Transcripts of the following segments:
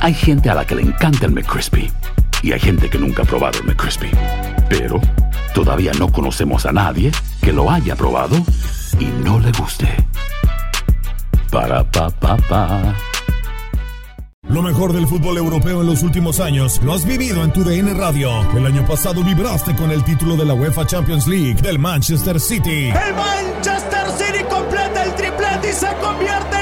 Hay gente a la que le encanta el McCrispy y hay gente que nunca ha probado el McCrispy. Pero todavía no conocemos a nadie que lo haya probado y no le guste. Para pa pa pa. Lo mejor del fútbol europeo en los últimos años lo has vivido en tu DN Radio. El año pasado vibraste con el título de la UEFA Champions League del Manchester City. El Manchester City completa el triplete y se convierte en.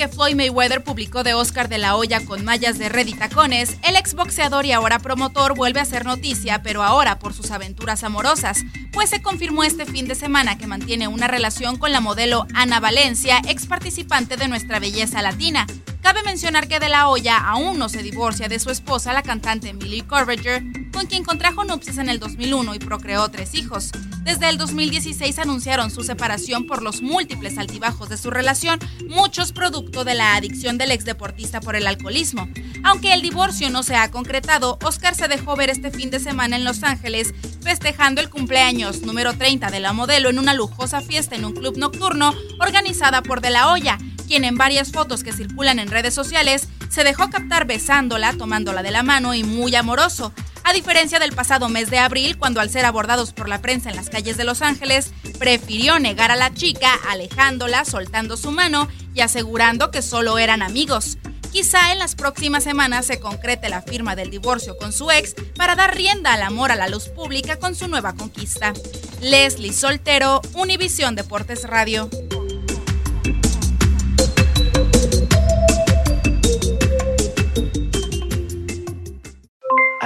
Que Floyd Mayweather publicó de Oscar de la Hoya con mallas de red y tacones, el exboxeador y ahora promotor vuelve a hacer noticia, pero ahora por sus aventuras amorosas, pues se confirmó este fin de semana que mantiene una relación con la modelo Ana Valencia, ex participante de Nuestra Belleza Latina. Cabe mencionar que De La Hoya aún no se divorcia de su esposa, la cantante Millie Corvager, con quien contrajo nupcias en el 2001 y procreó tres hijos. Desde el 2016 anunciaron su separación por los múltiples altibajos de su relación, muchos producto de la adicción del exdeportista por el alcoholismo. Aunque el divorcio no se ha concretado, Oscar se dejó ver este fin de semana en Los Ángeles festejando el cumpleaños número 30 de la modelo en una lujosa fiesta en un club nocturno organizada por De La Hoya, quien en varias fotos que circulan en redes sociales se dejó captar besándola, tomándola de la mano y muy amoroso. A diferencia del pasado mes de abril, cuando al ser abordados por la prensa en las calles de Los Ángeles, prefirió negar a la chica, alejándola, soltando su mano y asegurando que solo eran amigos. Quizá en las próximas semanas se concrete la firma del divorcio con su ex para dar rienda al amor a la luz pública con su nueva conquista. Leslie Soltero, Univisión Deportes Radio.